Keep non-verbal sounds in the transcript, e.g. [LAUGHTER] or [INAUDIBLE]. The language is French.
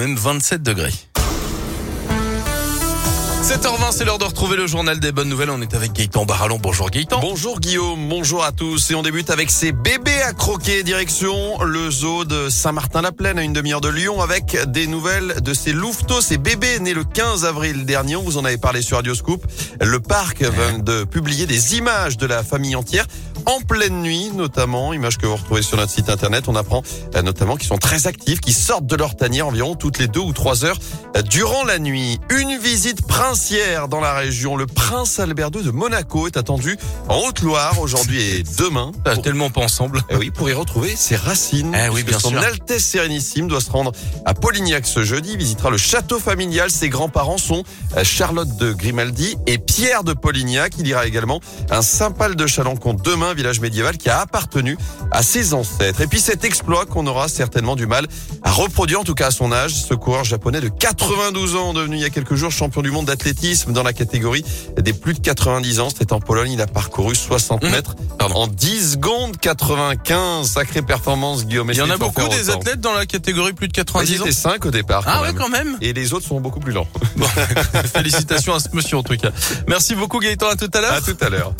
même 27 degrés. 7h20, c'est l'heure de retrouver le journal des bonnes nouvelles. On est avec Gaëtan Barallon. Bonjour Gaëtan. Bonjour Guillaume, bonjour à tous. Et on débute avec ces bébés à croquer. Direction le zoo de Saint-Martin-la-Plaine à une demi-heure de Lyon avec des nouvelles de ces louveteaux, ces bébés nés le 15 avril dernier. On vous en avait parlé sur Radio Scoop. Le parc vient de publier des images de la famille entière en pleine nuit, notamment, images que vous retrouvez sur notre site internet. On apprend euh, notamment qu'ils sont très actifs, qu'ils sortent de leur tanière environ toutes les deux ou trois heures euh, durant la nuit. Une visite princière dans la région. Le prince Albert II de Monaco est attendu en Haute-Loire aujourd'hui et demain. Ah, tellement pas ensemble. Eh oui, pour y retrouver ses racines. Eh oui, bien son sûr. Altesse Sérénissime doit se rendre à Polignac ce jeudi. Il visitera le château familial. Ses grands-parents sont euh, Charlotte de Grimaldi et Pierre de Polignac. Il ira également à un Saint-Pal de Chalancon demain, village médiéval qui a appartenu à ses ancêtres. Et puis cet exploit qu'on aura certainement du mal à reproduire, en tout cas à son âge. Ce coureur japonais de 92 ans, devenu il y a quelques jours champion du monde d'athlétisme dans la catégorie des plus de 90 ans. C'était en Pologne. Il a parcouru 60 Mmh. mètres en 10 secondes 95. Sacrée performance, Guillaume. Il y en a beaucoup des athlètes dans la catégorie plus de Ouais, Ils 90 ans. étaient 5 au départ. Ah ouais, quand même. Et les autres sont beaucoup plus lents. Bon, [LAUGHS] félicitations à ce monsieur en tout cas. Merci beaucoup Gaëtan, à tout à l'heure. À tout à l'heure.